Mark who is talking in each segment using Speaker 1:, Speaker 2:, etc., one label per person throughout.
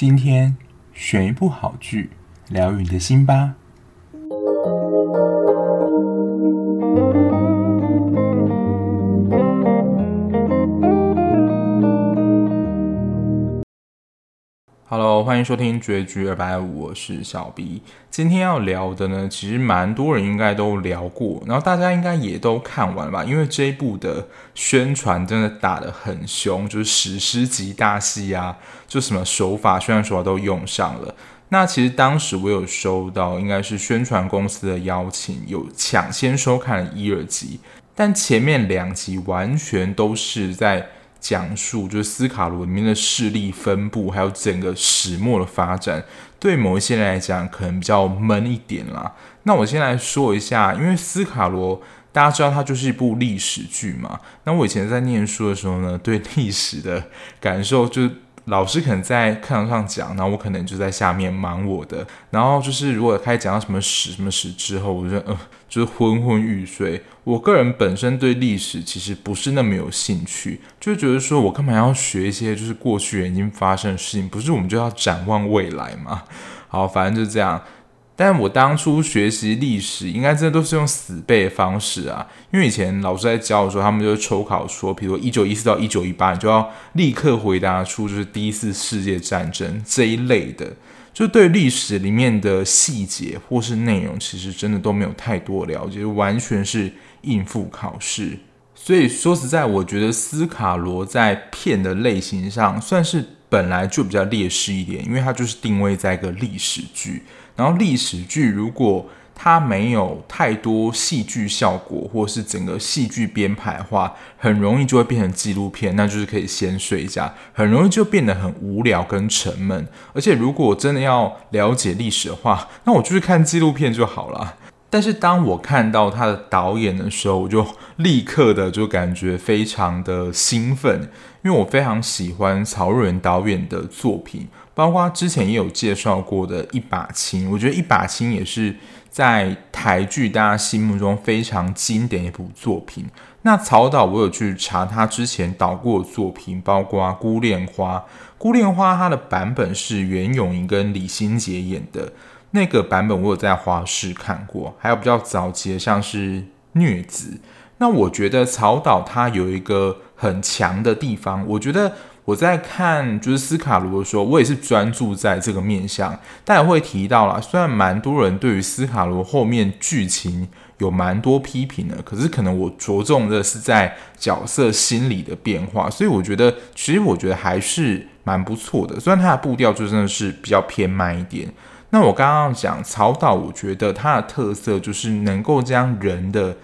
Speaker 1: 今天选一部好剧，疗愈你的心吧。Hello，欢迎收听绝局二百五，我是小 B。今天要聊的呢，其实蛮多人应该都聊过，然后大家应该也都看完了吧？因为这一部的宣传真的打得很凶，就是史诗级大戏啊，就什么手法、宣传手法都用上了。那其实当时我有收到，应该是宣传公司的邀请，有抢先收看了一、二集，但前面两集完全都是在。讲述就是斯卡罗里面的势力分布，还有整个始末的发展，对某一些人来讲可能比较闷一点啦。那我先来说一下，因为斯卡罗大家知道它就是一部历史剧嘛。那我以前在念书的时候呢，对历史的感受就。老师可能在课堂上讲，然后我可能就在下面忙我的。然后就是如果开始讲到什么史什么史之后，我就呃就是昏昏欲睡。我个人本身对历史其实不是那么有兴趣，就觉得说我干嘛要学一些就是过去已经发生的事情？不是我们就要展望未来吗？好，反正就这样。但我当初学习历史，应该真的都是用死背的方式啊，因为以前老师在教的时候，他们就抽考说，比如一九一四到一九一八，你就要立刻回答出就是第一次世界战争这一类的，就对历史里面的细节或是内容，其实真的都没有太多了解，完全是应付考试。所以说实在，我觉得斯卡罗在片的类型上算是本来就比较劣势一点，因为它就是定位在一个历史剧。然后历史剧如果它没有太多戏剧效果，或是整个戏剧编排的话，很容易就会变成纪录片，那就是可以先睡一下，很容易就变得很无聊跟沉闷。而且如果真的要了解历史的话，那我就去看纪录片就好了。但是当我看到他的导演的时候，我就立刻的就感觉非常的兴奋，因为我非常喜欢曹瑞导演的作品，包括之前也有介绍过的一把青，我觉得一把青也是在台剧大家心目中非常经典的一部作品。那曹导我有去查他之前导过的作品，包括《孤恋花》，《孤恋花》它的版本是袁咏仪跟李心洁演的。那个版本我有在华视看过，还有比较早期的像是《虐子》。那我觉得曹导他有一个很强的地方，我觉得我在看就是斯卡罗的时候，我也是专注在这个面向。但也会提到啦，虽然蛮多人对于斯卡罗后面剧情有蛮多批评的，可是可能我着重的是在角色心理的变化，所以我觉得其实我觉得还是蛮不错的。虽然他的步调就真的是比较偏慢一点。那我刚刚讲曹导，我觉得他的特色就是能够将人的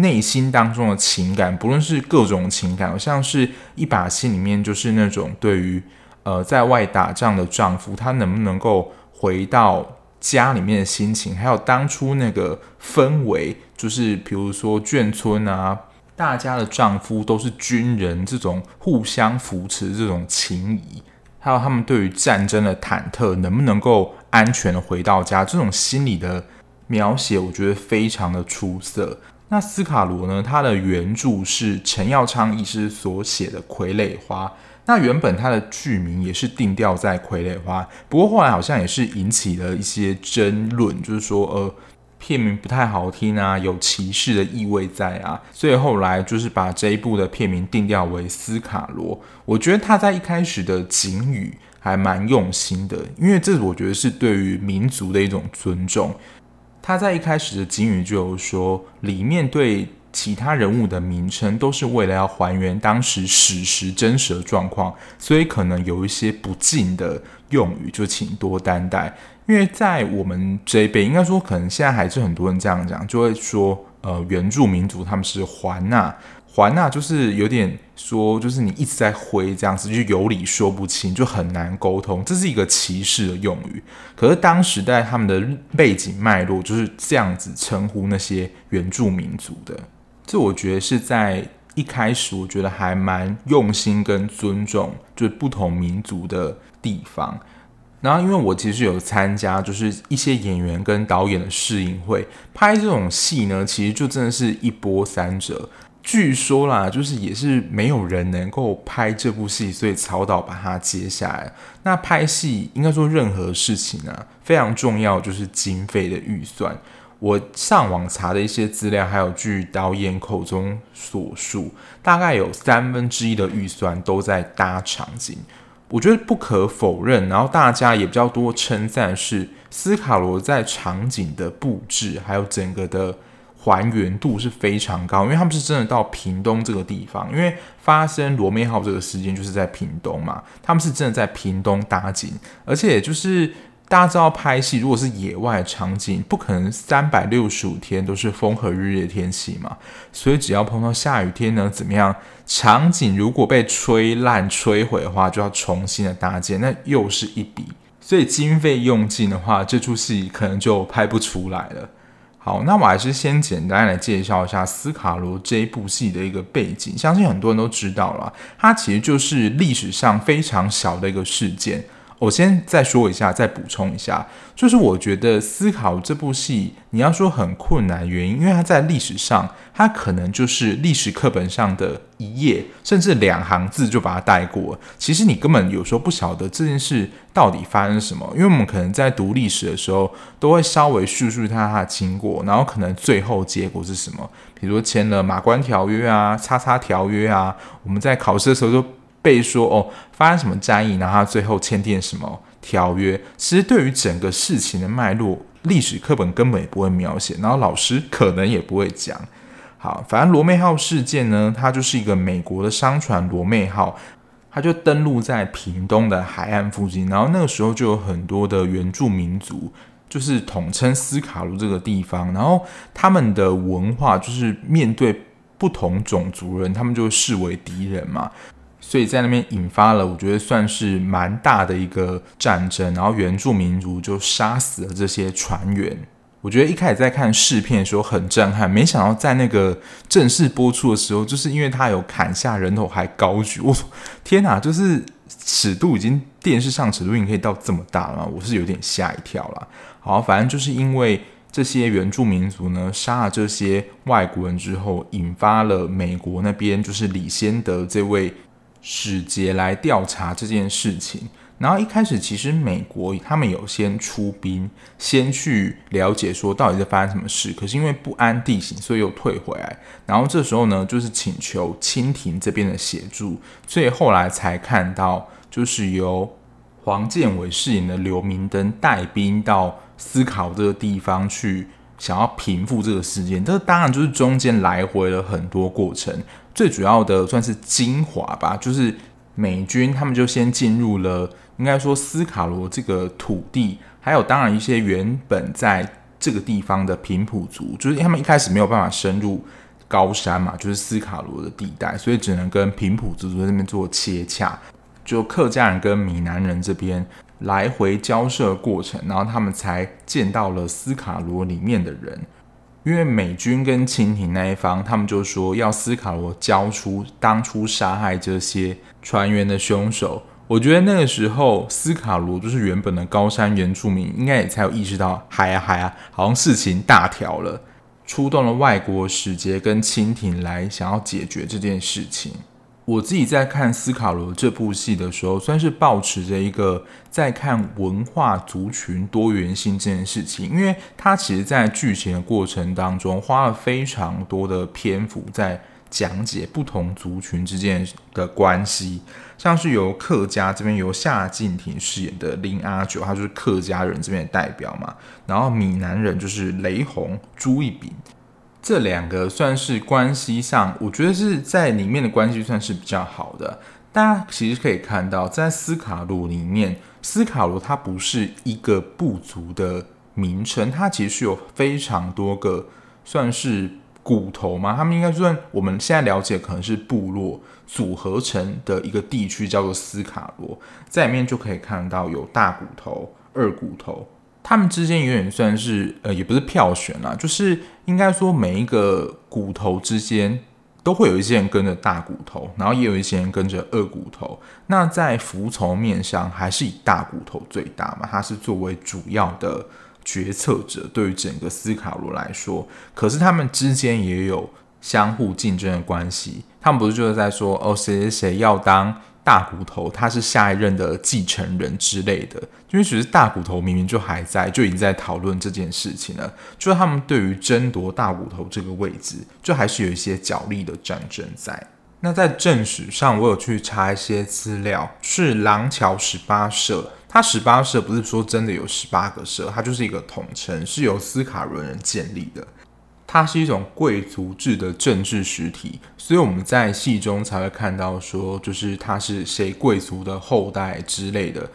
Speaker 1: 内心当中的情感，不论是各种情感，像是一把心里面就是那种对于呃在外打仗的丈夫，他能不能够回到家里面的心情，还有当初那个氛围，就是比如说眷村啊，大家的丈夫都是军人，这种互相扶持这种情谊。还有他们对于战争的忐忑，能不能够安全的回到家，这种心理的描写，我觉得非常的出色。那斯卡罗呢？他的原著是陈耀昌医师所写的《傀儡花》，那原本他的剧名也是定调在《傀儡花》，不过后来好像也是引起了一些争论，就是说，呃。片名不太好听啊，有歧视的意味在啊，所以后来就是把这一部的片名定调为《斯卡罗》。我觉得他在一开始的警语还蛮用心的，因为这我觉得是对于民族的一种尊重。他在一开始的金语就有说，里面对其他人物的名称都是为了要还原当时史实真实的状况，所以可能有一些不敬的用语，就请多担待。因为在我们这一辈，应该说可能现在还是很多人这样讲，就会说，呃，原住民族他们是还纳，还纳就是有点说，就是你一直在挥这样子，就有理说不清，就很难沟通，这是一个歧视的用语。可是当时在他们的背景脉络就是这样子称呼那些原住民族的，这我觉得是在一开始，我觉得还蛮用心跟尊重，就是不同民族的地方。然后，因为我其实有参加，就是一些演员跟导演的试映会，拍这种戏呢，其实就真的是一波三折。据说啦，就是也是没有人能够拍这部戏，所以曹导把它接下来。那拍戏应该说任何事情、啊，非常重要就是经费的预算。我上网查的一些资料，还有据导演口中所述，大概有三分之一的预算都在搭场景。我觉得不可否认，然后大家也比较多称赞是斯卡罗在场景的布置，还有整个的。还原度是非常高，因为他们是真的到屏东这个地方，因为发生罗妹号这个事件就是在屏东嘛，他们是真的在屏东搭景，而且就是大家知道拍戏如果是野外场景，不可能三百六十五天都是风和日丽的天气嘛，所以只要碰到下雨天呢，怎么样，场景如果被吹烂、摧毁的话，就要重新的搭建，那又是一笔，所以经费用尽的话，这出戏可能就拍不出来了。好，那我还是先简单来介绍一下斯卡罗这一部戏的一个背景，相信很多人都知道了，它其实就是历史上非常小的一个事件。我先再说一下，再补充一下，就是我觉得思考这部戏，你要说很困难原因，因为它在历史上，它可能就是历史课本上的一页，甚至两行字就把它带过。其实你根本有时候不晓得这件事到底发生什么，因为我们可能在读历史的时候，都会稍微叙述它它的经过，然后可能最后结果是什么，比如说签了马关条约啊、叉叉条约啊，我们在考试的时候就。被说哦，发生什么战役，然后他最后签订什么条约？其实对于整个事情的脉络，历史课本根本也不会描写，然后老师可能也不会讲。好，反正罗妹号事件呢，它就是一个美国的商船罗妹号，它就登陆在屏东的海岸附近，然后那个时候就有很多的原住民族，就是统称斯卡罗这个地方，然后他们的文化就是面对不同种族人，他们就视为敌人嘛。所以在那边引发了，我觉得算是蛮大的一个战争，然后原住民族就杀死了这些船员。我觉得一开始在看试片的时候很震撼，没想到在那个正式播出的时候，就是因为他有砍下人头还高举，我说天哪，就是尺度已经电视上尺度已经可以到这么大了，我是有点吓一跳了。好，反正就是因为这些原住民族呢杀了这些外国人之后，引发了美国那边就是李先德这位。使节来调查这件事情，然后一开始其实美国他们有先出兵，先去了解说到底在发生什么事，可是因为不安地形，所以又退回来。然后这时候呢，就是请求清廷这边的协助，所以后来才看到，就是由黄建伟饰演的刘明灯带兵到斯考这个地方去，想要平复这个事件。这当然就是中间来回了很多过程。最主要的算是精华吧，就是美军他们就先进入了，应该说斯卡罗这个土地，还有当然一些原本在这个地方的平埔族，就是他们一开始没有办法深入高山嘛，就是斯卡罗的地带，所以只能跟平埔族在那边做切洽，就客家人跟闽南人这边来回交涉过程，然后他们才见到了斯卡罗里面的人。因为美军跟清廷那一方，他们就说要斯卡罗交出当初杀害这些船员的凶手。我觉得那个时候，斯卡罗就是原本的高山原住民，应该也才有意识到，嗨呀嗨呀，好像事情大条了，出动了外国使节跟清廷来想要解决这件事情。我自己在看斯卡罗这部戏的时候，算是保持着一个在看文化族群多元性这件事情，因为他其实，在剧情的过程当中，花了非常多的篇幅在讲解不同族群之间的关系，像是由客家这边由夏靖庭饰演的林阿九，他就是客家人这边的代表嘛，然后闽南人就是雷洪、朱一丙。这两个算是关系上，我觉得是在里面的关系算是比较好的。大家其实可以看到，在斯卡罗里面，斯卡罗它不是一个部族的名称，它其实是有非常多个算是骨头嘛。他们应该算我们现在了解可能是部落组合成的一个地区，叫做斯卡罗。在里面就可以看到有大骨头、二骨头。他们之间有点算是呃，也不是票选啦，就是应该说每一个骨头之间都会有一些人跟着大骨头，然后也有一些人跟着二骨头。那在服从面上，还是以大骨头最大嘛，他是作为主要的决策者，对于整个斯卡罗来说。可是他们之间也有相互竞争的关系。他们不是就是在说哦，谁谁谁要当大骨头，他是下一任的继承人之类的。因为其实大骨头明明就还在，就已经在讨论这件事情了。就是他们对于争夺大骨头这个位置，就还是有一些角力的战争在。那在正史上，我有去查一些资料，是廊桥十八社。它十八社不是说真的有十八个社，它就是一个统称，是由斯卡伦人建立的。它是一种贵族制的政治实体，所以我们在戏中才会看到说，就是他是谁贵族的后代之类的。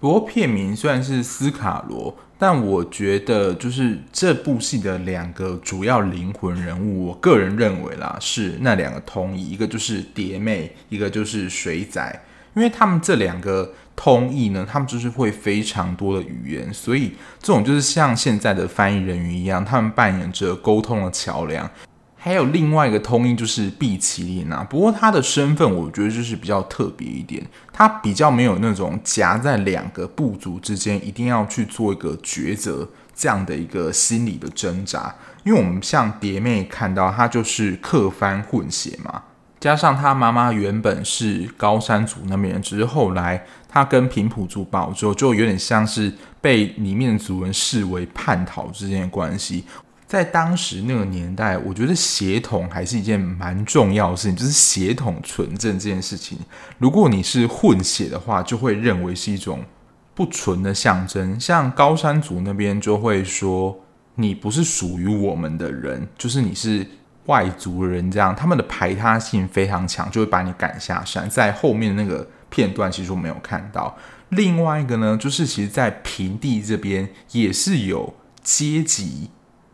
Speaker 1: 不过片名虽然是斯卡罗，但我觉得就是这部戏的两个主要灵魂人物，我个人认为啦，是那两个通译，一个就是蝶妹，一个就是水仔。因为他们这两个通译呢，他们就是会非常多的语言，所以这种就是像现在的翻译人员一样，他们扮演着沟通的桥梁。还有另外一个通译就是毕奇琳娜，不过他的身份我觉得就是比较特别一点，他比较没有那种夹在两个部族之间一定要去做一个抉择这样的一个心理的挣扎。因为我们像蝶妹看到他就是客番混血嘛。加上他妈妈原本是高山族那边人，只是后来他跟平埔族保之后，就有点像是被里面的族人视为叛逃之间的关系。在当时那个年代，我觉得血统还是一件蛮重要的事情，就是血统纯正这件事情。如果你是混血的话，就会认为是一种不纯的象征。像高山族那边就会说，你不是属于我们的人，就是你是。外族人这样，他们的排他性非常强，就会把你赶下山。在后面那个片段，其实我没有看到。另外一个呢，就是其实，在平地这边也是有阶级，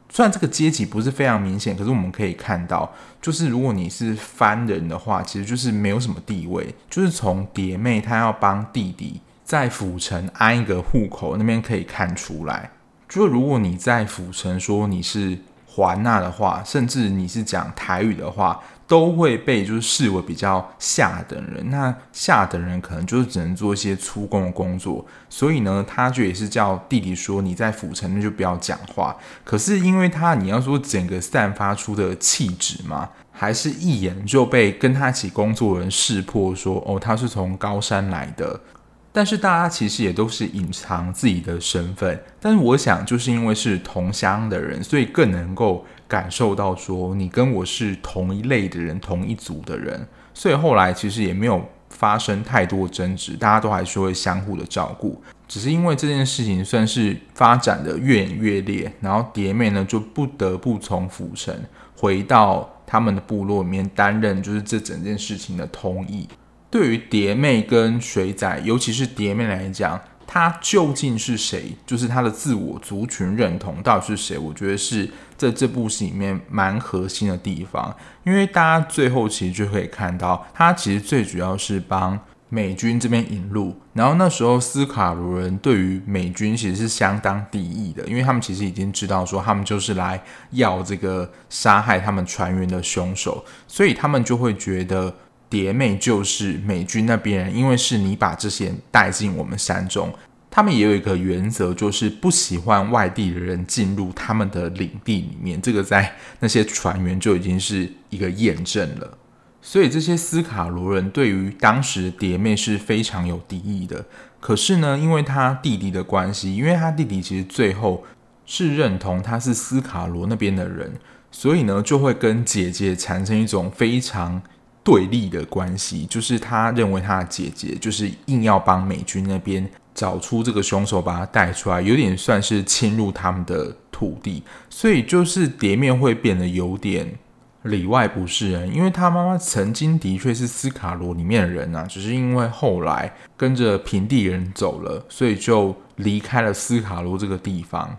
Speaker 1: 虽然这个阶级不是非常明显，可是我们可以看到，就是如果你是番人的话，其实就是没有什么地位。就是从蝶妹她要帮弟弟在府城安一个户口那边可以看出来，就如果你在府城说你是。华纳的话，甚至你是讲台语的话，都会被就是视为比较下等人。那下等人可能就是只能做一些粗工的工作，所以呢，他就也是叫弟弟说：“你在府城那就不要讲话。”可是因为他你要说整个散发出的气质嘛，还是一眼就被跟他一起工作的人识破说：“哦，他是从高山来的。”但是大家其实也都是隐藏自己的身份，但是我想就是因为是同乡的人，所以更能够感受到说你跟我是同一类的人，同一组的人，所以后来其实也没有发生太多争执，大家都还是会相互的照顾，只是因为这件事情算是发展的越演越烈，然后蝶妹呢就不得不从府城回到他们的部落里面担任就是这整件事情的通译。对于蝶妹跟水仔，尤其是蝶妹来讲，她究竟是谁？就是她的自我族群认同到底是谁？我觉得是在这部戏里面蛮核心的地方。因为大家最后其实就可以看到，她其实最主要是帮美军这边引路。然后那时候斯卡罗人对于美军其实是相当敌意的，因为他们其实已经知道说他们就是来要这个杀害他们船员的凶手，所以他们就会觉得。蝶妹就是美军那边人，因为是你把这些人带进我们山中，他们也有一个原则，就是不喜欢外地的人进入他们的领地里面。这个在那些船员就已经是一个验证了。所以这些斯卡罗人对于当时蝶妹是非常有敌意的。可是呢，因为他弟弟的关系，因为他弟弟其实最后是认同他是斯卡罗那边的人，所以呢，就会跟姐姐产生一种非常。对立的关系，就是他认为他的姐姐就是硬要帮美军那边找出这个凶手，把他带出来，有点算是侵入他们的土地，所以就是蝶面会变得有点里外不是人，因为他妈妈曾经的确是斯卡罗里面的人啊，只是因为后来跟着平地人走了，所以就离开了斯卡罗这个地方。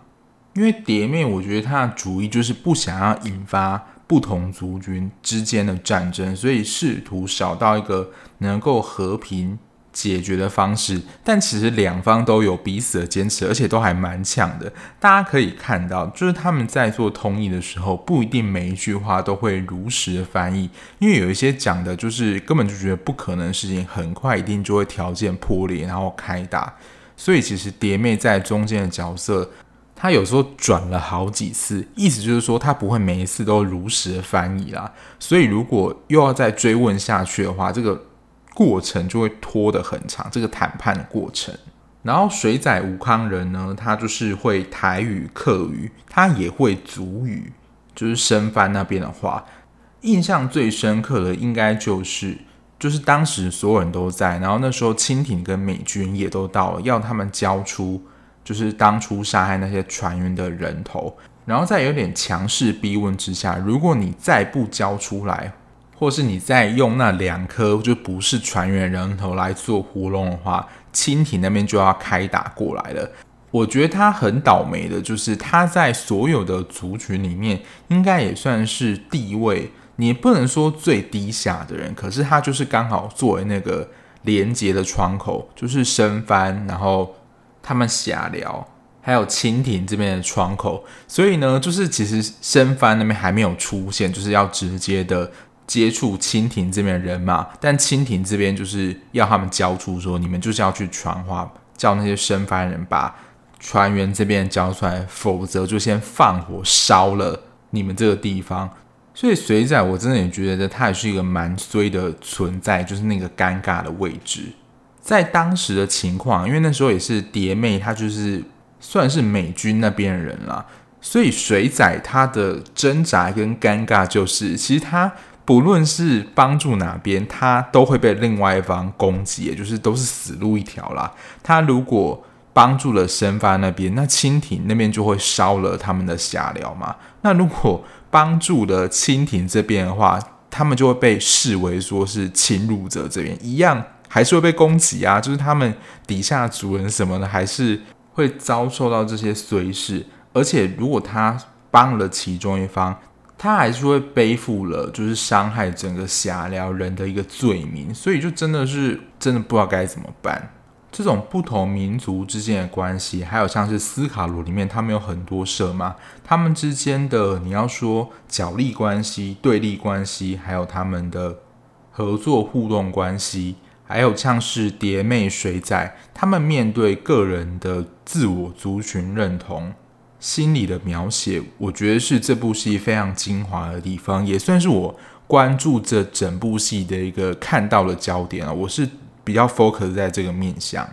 Speaker 1: 因为蝶面，我觉得他的主意就是不想要引发。不同族群之间的战争，所以试图找到一个能够和平解决的方式。但其实两方都有彼此的坚持，而且都还蛮强的。大家可以看到，就是他们在做通译的时候，不一定每一句话都会如实的翻译，因为有一些讲的就是根本就觉得不可能的事情，很快一定就会条件破裂，然后开打。所以其实蝶妹在中间的角色。他有时候转了好几次，意思就是说他不会每一次都如实的翻译啦。所以如果又要再追问下去的话，这个过程就会拖得很长，这个谈判的过程。然后水仔吴康仁呢，他就是会台语、客语，他也会族语，就是生番那边的话。印象最深刻的应该就是，就是当时所有人都在，然后那时候清廷跟美军也都到了，要他们交出。就是当初杀害那些船员的人头，然后在有点强势逼问之下，如果你再不交出来，或是你再用那两颗就不是船员人头来做糊弄的话，清廷那边就要开打过来了。我觉得他很倒霉的，就是他在所有的族群里面，应该也算是地位，你不能说最低下的人，可是他就是刚好作为那个连接的窗口，就是升番，然后。他们瞎聊，还有蜻蜓这边的窗口，所以呢，就是其实生番那边还没有出现，就是要直接的接触蜻蜓这边的人嘛。但蜻蜓这边就是要他们交出说，你们就是要去传话，叫那些生番人把船员这边交出来，否则就先放火烧了你们这个地方。所以水仔，我真的也觉得他也是一个蛮衰的存在，就是那个尴尬的位置。在当时的情况，因为那时候也是蝶妹，她就是算是美军那边人啦，所以水仔他的挣扎跟尴尬就是，其实他不论是帮助哪边，他都会被另外一方攻击，也就是都是死路一条啦。他如果帮助了生发那边，那蜻蜓那边就会烧了他们的下寮嘛。那如果帮助了蜻蜓这边的话，他们就会被视为说是侵入者这边一样。还是会被攻击啊，就是他们底下族人什么的，还是会遭受到这些衰事。而且，如果他帮了其中一方，他还是会背负了就是伤害整个下寮人的一个罪名。所以，就真的是真的不知道该怎么办。这种不同民族之间的关系，还有像是斯卡罗里面，他们有很多社嘛，他们之间的你要说角力关系、对立关系，还有他们的合作互动关系。还有像是蝶妹、水仔，他们面对个人的自我族群认同、心理的描写，我觉得是这部戏非常精华的地方，也算是我关注这整部戏的一个看到的焦点啊。我是比较 focus 在这个面向，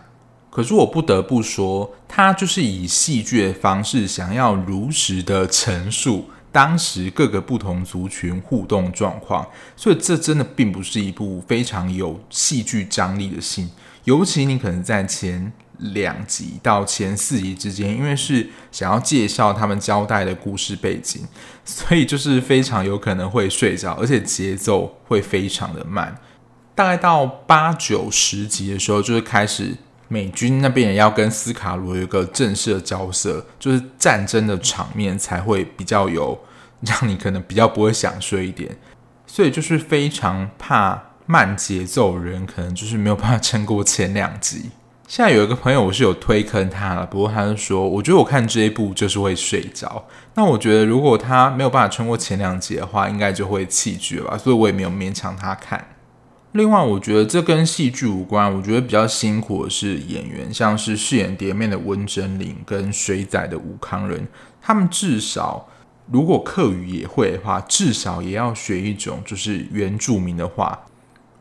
Speaker 1: 可是我不得不说，他就是以戏剧的方式，想要如实的陈述。当时各个不同族群互动状况，所以这真的并不是一部非常有戏剧张力的戏。尤其你可能在前两集到前四集之间，因为是想要介绍他们交代的故事背景，所以就是非常有可能会睡着，而且节奏会非常的慢。大概到八九十集的时候，就是开始美军那边也要跟斯卡罗有一个正式的交涉，就是战争的场面才会比较有让你可能比较不会想睡一点，所以就是非常怕慢节奏人可能就是没有办法撑过前两集。现在有一个朋友我是有推坑他了，不过他就说，我觉得我看这一部就是会睡着。那我觉得如果他没有办法撑过前两集的话，应该就会弃剧了吧，所以我也没有勉强他看。另外，我觉得这跟戏剧无关。我觉得比较辛苦的是演员，像是饰演蝶妹的温贞菱跟水仔的吴康仁，他们至少如果客语也会的话，至少也要学一种就是原住民的话。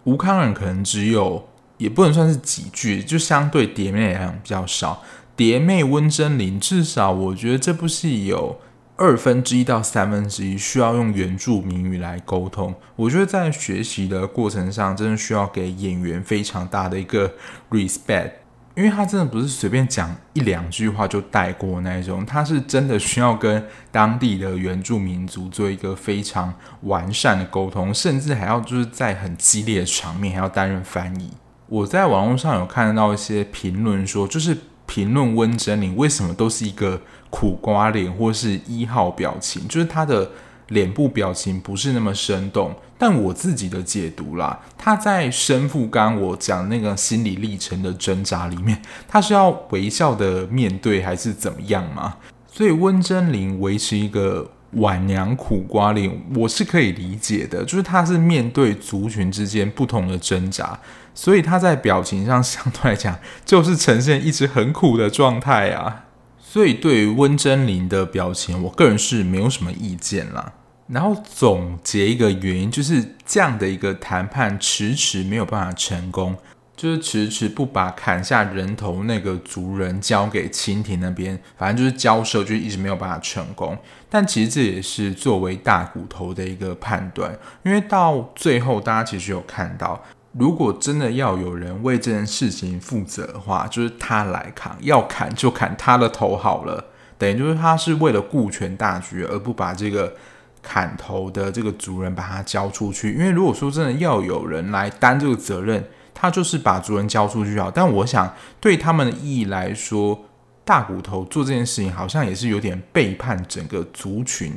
Speaker 1: 吴康仁可能只有，也不能算是几句，就相对蝶妹来讲比较少。蝶妹温贞菱至少我觉得这部戏有。二分之一到三分之一需要用原住民语来沟通，我觉得在学习的过程上，真的需要给演员非常大的一个 respect，因为他真的不是随便讲一两句话就带过那一种，他是真的需要跟当地的原住民族做一个非常完善的沟通，甚至还要就是在很激烈的场面还要担任翻译。我在网络上有看到一些评论说，就是。评论温真菱为什么都是一个苦瓜脸或是一号表情，就是他的脸部表情不是那么生动。但我自己的解读啦，他在身负刚我讲那个心理历程的挣扎里面，他是要微笑的面对还是怎么样吗？所以温真菱维持一个晚娘苦瓜脸，我是可以理解的，就是他是面对族群之间不同的挣扎。所以他在表情上相对来讲，就是呈现一直很苦的状态啊。所以对于温贞菱的表情，我个人是没有什么意见啦。然后总结一个原因，就是这样的一个谈判迟迟没有办法成功，就是迟迟不把砍下人头那个族人交给清廷那边，反正就是交涉，就一直没有办法成功。但其实这也是作为大骨头的一个判断，因为到最后大家其实有看到，如果真的要有人为这件事情负责的话，就是他来扛，要砍就砍他的头好了。等于就是他是为了顾全大局，而不把这个。砍头的这个族人把他交出去，因为如果说真的要有人来担这个责任，他就是把族人交出去好。但我想对他们的意义来说，大骨头做这件事情好像也是有点背叛整个族群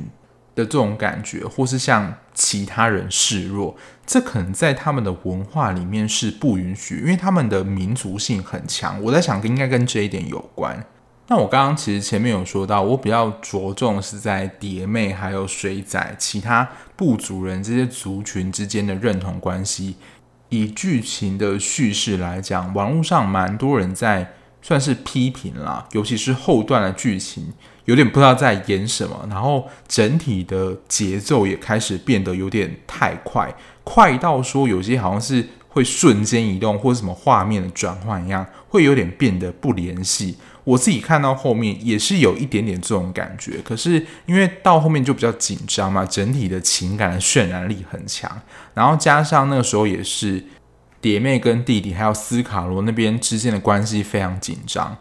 Speaker 1: 的这种感觉，或是向其他人示弱。这可能在他们的文化里面是不允许，因为他们的民族性很强。我在想，应该跟这一点有关。那我刚刚其实前面有说到，我比较着重是在蝶妹还有水仔其他部族人这些族群之间的认同关系。以剧情的叙事来讲，网络上蛮多人在算是批评啦，尤其是后段的剧情有点不知道在演什么，然后整体的节奏也开始变得有点太快，快到说有些好像是会瞬间移动或者什么画面的转换一样，会有点变得不联系。我自己看到后面也是有一点点这种感觉，可是因为到后面就比较紧张嘛，整体的情感的渲染力很强，然后加上那个时候也是蝶妹跟弟弟还有斯卡罗那边之间的关系非常紧张，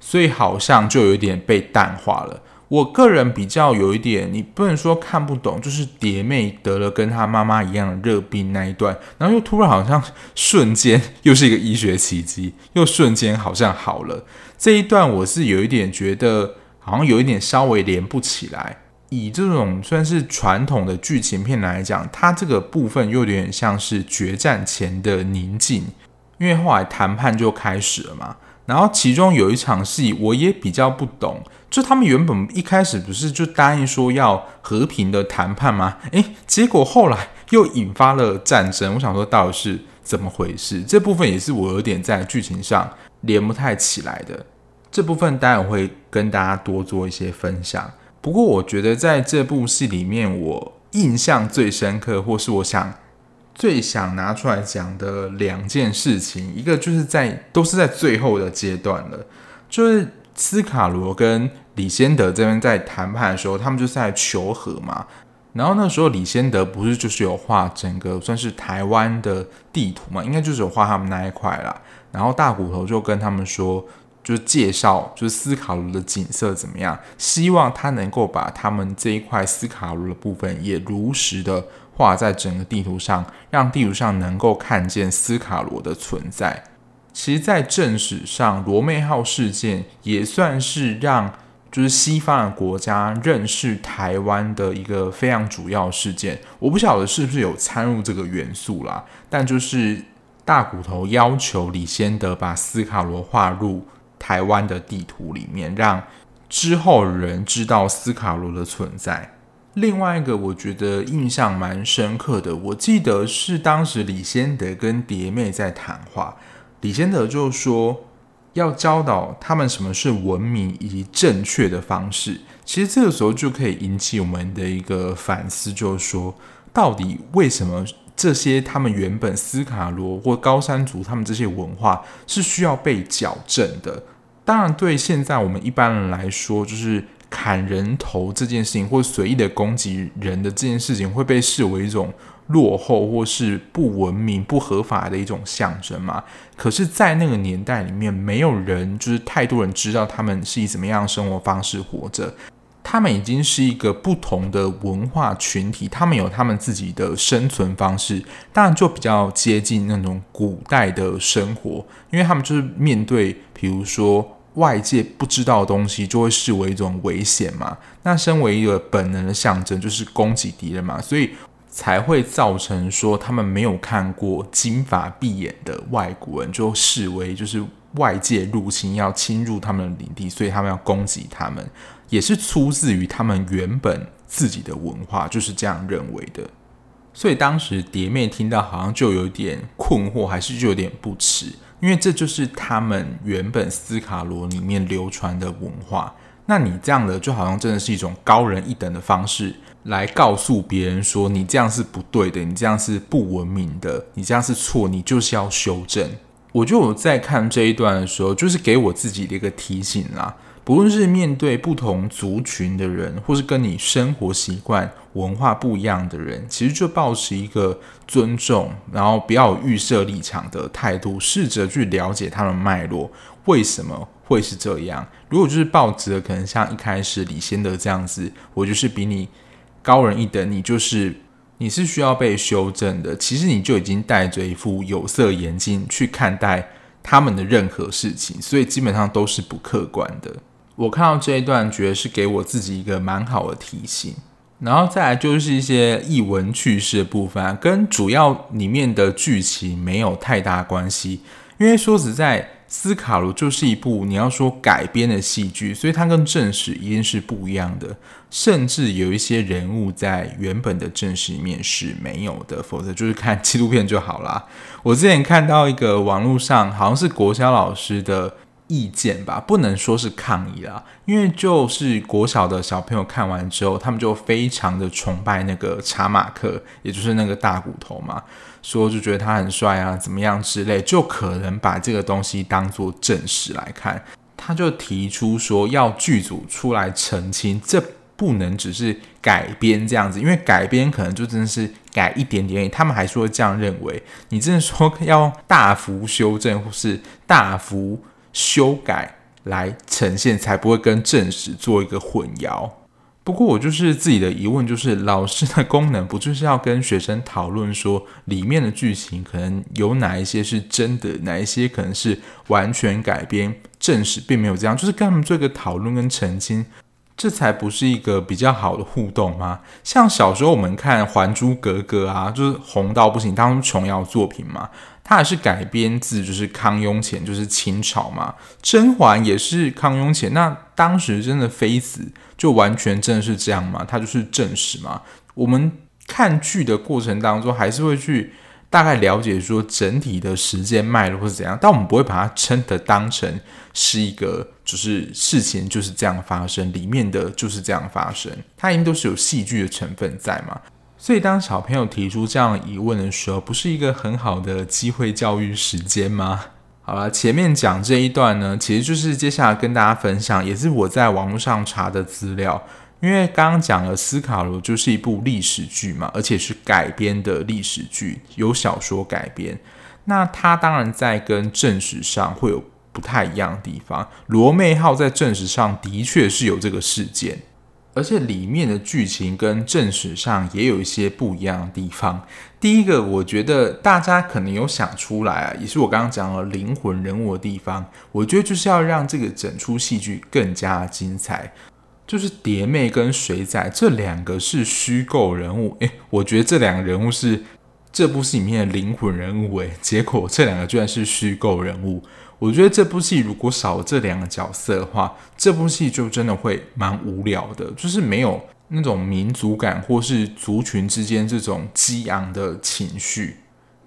Speaker 1: 所以好像就有一点被淡化了。我个人比较有一点，你不能说看不懂，就是蝶妹得了跟她妈妈一样的热病那一段，然后又突然好像瞬间又是一个医学奇迹，又瞬间好像好了。这一段我是有一点觉得，好像有一点稍微连不起来。以这种算是传统的剧情片来讲，它这个部分又有点像是决战前的宁静，因为后来谈判就开始了嘛。然后其中有一场戏我也比较不懂，就他们原本一开始不是就答应说要和平的谈判吗？诶，结果后来又引发了战争。我想说到底是怎么回事？这部分也是我有点在剧情上连不太起来的。这部分当然我会跟大家多做一些分享。不过我觉得在这部戏里面，我印象最深刻，或是我想。最想拿出来讲的两件事情，一个就是在都是在最后的阶段了，就是斯卡罗跟李仙德这边在谈判的时候，他们就是在求和嘛。然后那时候李仙德不是就是有画整个算是台湾的地图嘛，应该就是有画他们那一块啦。然后大骨头就跟他们说，就介绍就是斯卡罗的景色怎么样，希望他能够把他们这一块斯卡罗的部分也如实的。画在整个地图上，让地图上能够看见斯卡罗的存在。其实，在正史上，罗妹号事件也算是让就是西方的国家认识台湾的一个非常主要事件。我不晓得是不是有掺入这个元素啦，但就是大骨头要求李先德把斯卡罗画入台湾的地图里面，让之后人知道斯卡罗的存在。另外一个我觉得印象蛮深刻的，我记得是当时李先德跟蝶妹在谈话，李先德就说要教导他们什么是文明以及正确的方式。其实这个时候就可以引起我们的一个反思，就是说到底为什么这些他们原本斯卡罗或高山族他们这些文化是需要被矫正的？当然，对现在我们一般人来说，就是。砍人头这件事情，或随意的攻击人的这件事情，会被视为一种落后或是不文明、不合法的一种象征嘛？可是，在那个年代里面，没有人，就是太多人知道他们是以怎么样的生活方式活着。他们已经是一个不同的文化群体，他们有他们自己的生存方式，当然就比较接近那种古代的生活，因为他们就是面对，比如说。外界不知道的东西就会视为一种危险嘛？那身为一个本能的象征，就是攻击敌人嘛，所以才会造成说他们没有看过金发碧眼的外国人就视为就是外界入侵要侵入他们的领地，所以他们要攻击他们，也是出自于他们原本自己的文化就是这样认为的。所以当时蝶妹听到好像就有点困惑，还是就有点不齿。因为这就是他们原本斯卡罗里面流传的文化。那你这样的就好像真的是一种高人一等的方式，来告诉别人说你这样是不对的，你这样是不文明的，你这样是错，你就是要修正。我觉得我在看这一段的时候，就是给我自己的一个提醒啦。不论是面对不同族群的人，或是跟你生活习惯、文化不一样的人，其实就保持一个尊重，然后不要有预设立场的态度，试着去了解他们脉络，为什么会是这样？如果就是抱着可能像一开始李先德这样子，我就是比你高人一等，你就是你是需要被修正的。其实你就已经戴着一副有色眼镜去看待他们的任何事情，所以基本上都是不客观的。我看到这一段，觉得是给我自己一个蛮好的提醒。然后再来就是一些译文趣事的部分啊，跟主要里面的剧情没有太大关系。因为说实在，斯卡罗就是一部你要说改编的戏剧，所以它跟正史一定是不一样的。甚至有一些人物在原本的正史里面是没有的，否则就是看纪录片就好啦。我之前看到一个网络上好像是国小老师的。意见吧，不能说是抗议啦，因为就是国小的小朋友看完之后，他们就非常的崇拜那个查马克，也就是那个大骨头嘛，说就觉得他很帅啊，怎么样之类，就可能把这个东西当做正史来看。他就提出说，要剧组出来澄清，这不能只是改编这样子，因为改编可能就真的是改一点点，他们还说这样认为，你真的说要大幅修正或是大幅。修改来呈现，才不会跟正史做一个混淆。不过我就是自己的疑问，就是老师的功能不就是要跟学生讨论说，里面的剧情可能有哪一些是真的，哪一些可能是完全改编，正史并没有这样，就是跟他们做一个讨论跟澄清。这才不是一个比较好的互动吗？像小时候我们看《还珠格格》啊，就是红到不行，当琼瑶作品嘛，它也是改编自就是康雍乾，就是清朝嘛。甄嬛也是康雍乾，那当时真的妃子就完全真的是这样吗？它就是正史嘛。我们看剧的过程当中，还是会去。大概了解说整体的时间脉络是怎样，但我们不会把它真的当成是一个，就是事情就是这样发生，里面的就是这样发生，它一定都是有戏剧的成分在嘛。所以当小朋友提出这样疑问的时候，不是一个很好的机会教育时间吗？好了，前面讲这一段呢，其实就是接下来跟大家分享，也是我在网络上查的资料。因为刚刚讲了，斯卡罗就是一部历史剧嘛，而且是改编的历史剧，由小说改编。那它当然在跟正史上会有不太一样的地方。罗妹号在正史上的确是有这个事件，而且里面的剧情跟正史上也有一些不一样的地方。第一个，我觉得大家可能有想出来啊，也是我刚刚讲了灵魂人物的地方。我觉得就是要让这个整出戏剧更加精彩。就是蝶妹跟水仔这两个是虚构人物，诶，我觉得这两个人物是这部戏里面的灵魂人物，诶，结果这两个居然是虚构人物。我觉得这部戏如果少了这两个角色的话，这部戏就真的会蛮无聊的，就是没有那种民族感或是族群之间这种激昂的情绪。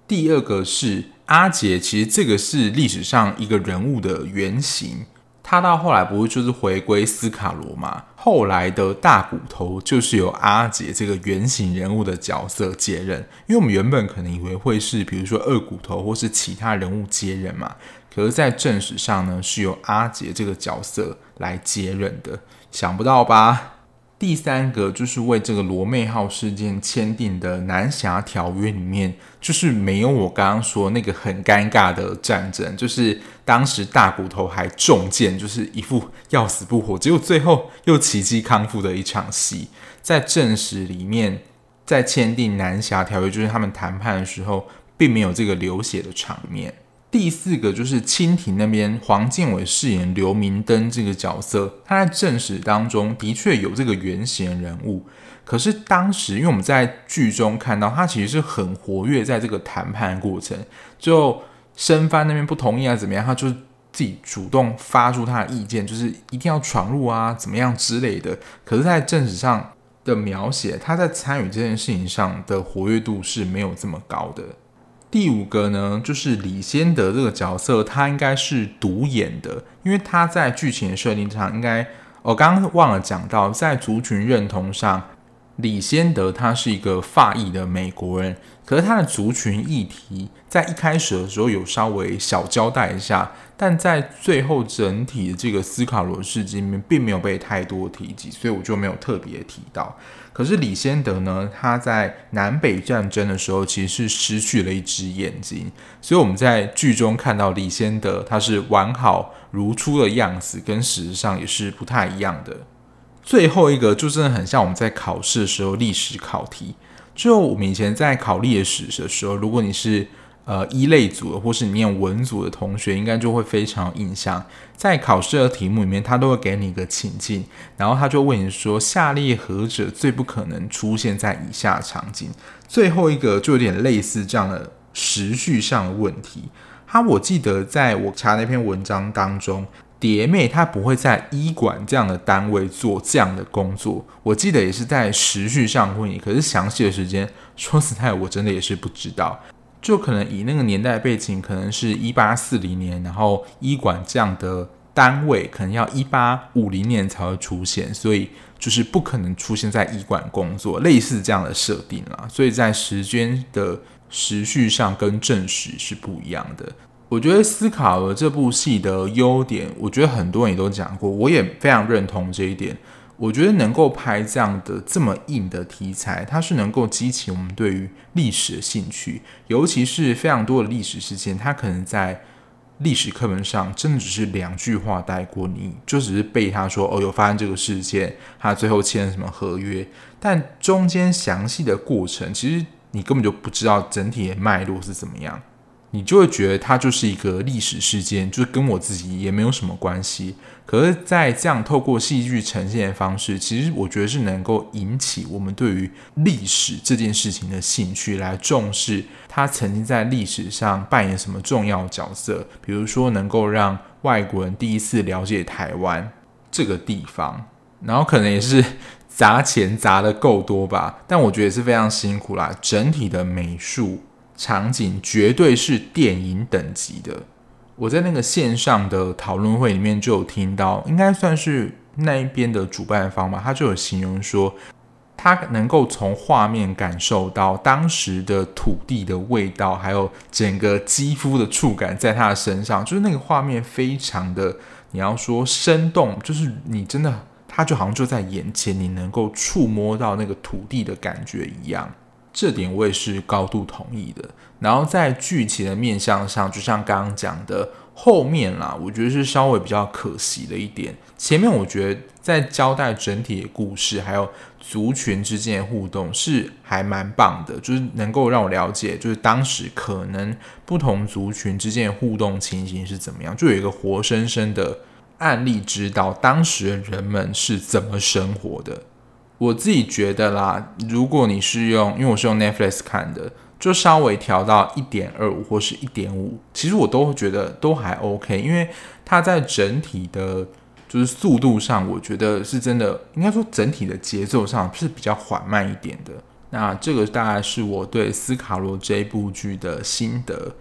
Speaker 1: 第二个是阿杰，其实这个是历史上一个人物的原型。他到后来不会就是回归斯卡罗嘛？后来的大骨头就是由阿杰这个原型人物的角色接任，因为我们原本可能以为会是比如说二骨头或是其他人物接任嘛，可是，在正史上呢，是由阿杰这个角色来接任的，想不到吧？第三个就是为这个罗妹号事件签订的南侠条约里面，就是没有我刚刚说那个很尴尬的战争，就是当时大骨头还中箭，就是一副要死不活，结果最后又奇迹康复的一场戏。在正史里面，在签订南侠条约，就是他们谈判的时候，并没有这个流血的场面。第四个就是清廷那边，黄建伟饰演刘明灯这个角色，他在正史当中的确有这个原型人物，可是当时因为我们在剧中看到他其实是很活跃在这个谈判过程，就生番那边不同意啊怎么样，他就自己主动发出他的意见，就是一定要闯入啊怎么样之类的。可是，在正史上的描写，他在参与这件事情上的活跃度是没有这么高的。第五个呢，就是李先德这个角色，他应该是独演的，因为他在剧情的设定上应该，我刚刚忘了讲到，在族群认同上，李先德他是一个法裔的美国人。可是他的族群议题在一开始的时候有稍微小交代一下，但在最后整体的这个斯卡罗事件里面并没有被太多提及，所以我就没有特别提到。可是李先德呢，他在南北战争的时候其实是失去了一只眼睛，所以我们在剧中看到李先德他是完好如初的样子，跟事实上也是不太一样的。最后一个就真的很像我们在考试的时候历史考题。就我们以前在考历史的时候，如果你是呃一类组的，或是你念文组的同学，应该就会非常有印象。在考试的题目里面，他都会给你一个情境，然后他就问你说：“下列何者最不可能出现在以下场景？”最后一个就有点类似这样的时序上的问题。他我记得在我查那篇文章当中。蝶妹她不会在医馆这样的单位做这样的工作，我记得也是在时序上问你，可是详细的时间，说实在，我真的也是不知道。就可能以那个年代背景，可能是一八四零年，然后医馆这样的单位可能要一八五零年才会出现，所以就是不可能出现在医馆工作，类似这样的设定啦。所以在时间的时序上跟正史是不一样的。我觉得斯卡罗这部戏的优点，我觉得很多人也都讲过，我也非常认同这一点。我觉得能够拍这样的这么硬的题材，它是能够激起我们对于历史的兴趣，尤其是非常多的历史事件，它可能在历史课本上真的只是两句话带过，你就只是背他说哦，有发生这个事件，他最后签了什么合约，但中间详细的过程，其实你根本就不知道整体的脉络是怎么样。你就会觉得它就是一个历史事件，就是跟我自己也没有什么关系。可是，在这样透过戏剧呈现的方式，其实我觉得是能够引起我们对于历史这件事情的兴趣，来重视它曾经在历史上扮演什么重要角色。比如说，能够让外国人第一次了解台湾这个地方，然后可能也是砸钱砸得够多吧。但我觉得也是非常辛苦啦，整体的美术。场景绝对是电影等级的。我在那个线上的讨论会里面就有听到，应该算是那一边的主办方吧，他就有形容说，他能够从画面感受到当时的土地的味道，还有整个肌肤的触感在他的身上，就是那个画面非常的，你要说生动，就是你真的，他就好像就在眼前，你能够触摸到那个土地的感觉一样。这点我也是高度同意的。然后在剧情的面向上，就像刚刚讲的，后面啦，我觉得是稍微比较可惜的一点。前面我觉得在交代整体的故事，还有族群之间的互动是还蛮棒的，就是能够让我了解，就是当时可能不同族群之间的互动情形是怎么样，就有一个活生生的案例，知道当时的人们是怎么生活的。我自己觉得啦，如果你是用，因为我是用 Netflix 看的，就稍微调到一点二五或是一点五，其实我都觉得都还 OK，因为它在整体的，就是速度上，我觉得是真的，应该说整体的节奏上是比较缓慢一点的。那这个大概是我对斯卡罗这一部剧的心得。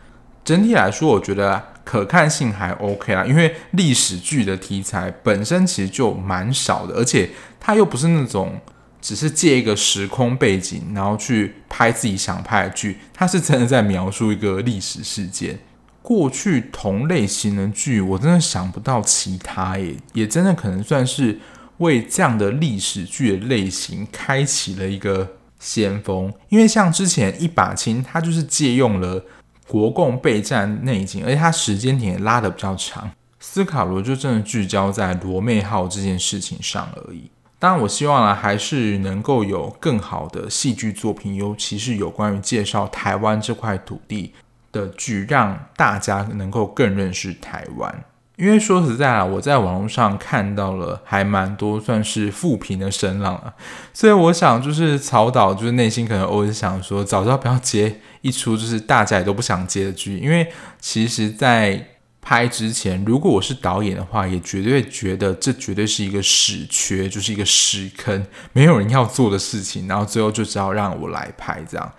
Speaker 1: 整体来说，我觉得可看性还 OK 啦，因为历史剧的题材本身其实就蛮少的，而且它又不是那种只是借一个时空背景，然后去拍自己想拍的剧，它是真的在描述一个历史事件。过去同类型的剧，我真的想不到其他耶，也真的可能算是为这样的历史剧的类型开启了一个先锋。因为像之前一把青，它就是借用了。国共备战内景，而且它时间点也拉得比较长。斯卡罗就真的聚焦在罗妹号这件事情上而已。当然，我希望呢，还是能够有更好的戏剧作品，尤其是有关于介绍台湾这块土地的剧，让大家能够更认识台湾。因为说实在啊，我在网络上看到了还蛮多算是负评的声浪啊，所以我想就是曹导就是内心可能偶尔想说，早知道不要接一出就是大家也都不想接的剧，因为其实，在拍之前，如果我是导演的话，也绝对觉得这绝对是一个屎缺，就是一个屎坑，没有人要做的事情，然后最后就只好让我来拍这样。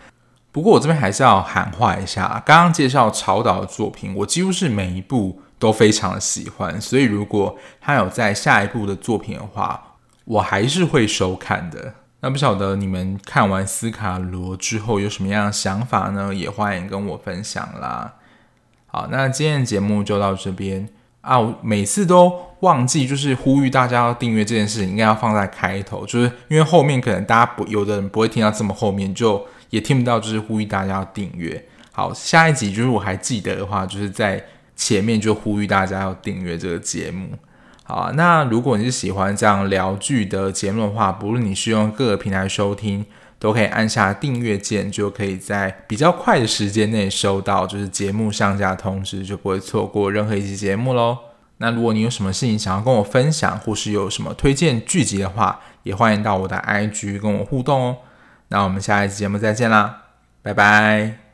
Speaker 1: 不过我这边还是要喊话一下，刚刚介绍曹导的作品，我几乎是每一部都非常的喜欢，所以如果他有在下一部的作品的话，我还是会收看的。那不晓得你们看完斯卡罗之后有什么样的想法呢？也欢迎跟我分享啦。好，那今天的节目就到这边啊。我每次都忘记，就是呼吁大家要订阅这件事情，应该要放在开头，就是因为后面可能大家不有的人不会听到这么后面，就也听不到，就是呼吁大家要订阅。好，下一集就是我还记得的话，就是在前面就呼吁大家要订阅这个节目。好，那如果你是喜欢这样聊剧的节目的话，不论你是用各个平台收听，都可以按下订阅键，就可以在比较快的时间内收到就是节目上架通知，就不会错过任何一期节目喽。那如果你有什么事情想要跟我分享，或是有什么推荐剧集的话，也欢迎到我的 IG 跟我互动哦。那我们下一期节目再见啦，拜拜。